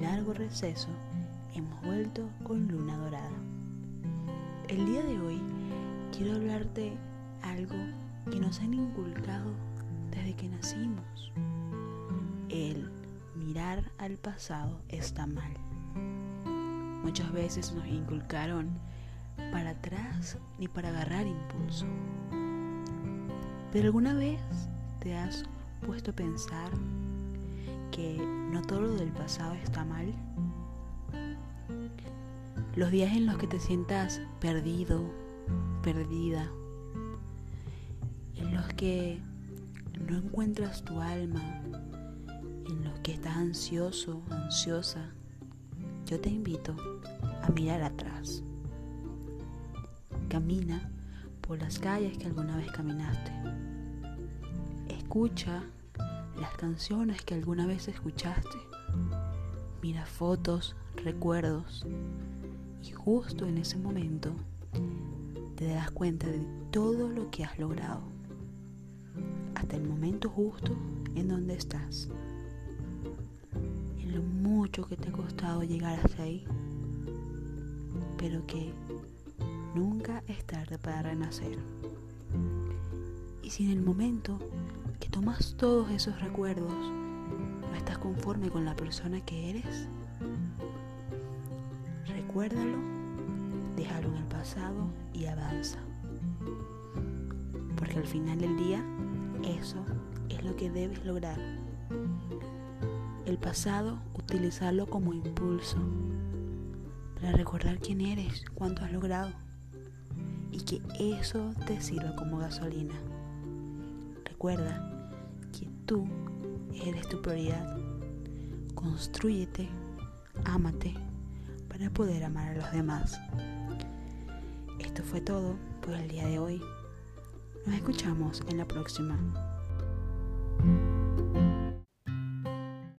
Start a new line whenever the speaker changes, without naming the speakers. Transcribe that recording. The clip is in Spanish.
largo receso, hemos vuelto con luna dorada. El día de hoy quiero hablarte algo que nos han inculcado desde que nacimos. El mirar al pasado está mal. Muchas veces nos inculcaron para atrás ni para agarrar impulso. Pero alguna vez te has puesto a pensar que no todo lo del pasado está mal. Los días en los que te sientas perdido, perdida, en los que no encuentras tu alma, en los que estás ansioso, ansiosa, yo te invito a mirar atrás. Camina por las calles que alguna vez caminaste. Escucha las canciones que alguna vez escuchaste. Mira fotos, recuerdos y justo en ese momento te das cuenta de todo lo que has logrado. Hasta el momento justo en donde estás. En lo mucho que te ha costado llegar hasta ahí. Pero que nunca es tarde para renacer. Y si en el momento tomas todos esos recuerdos, no estás conforme con la persona que eres, recuérdalo, déjalo en el pasado y avanza. Porque al final del día, eso es lo que debes lograr. El pasado, utilizarlo como impulso para recordar quién eres, cuánto has logrado y que eso te sirva como gasolina. Recuerda tú eres tu prioridad. Construyete, ámate para poder amar a los demás. Esto fue todo por el día de hoy. Nos escuchamos en la próxima.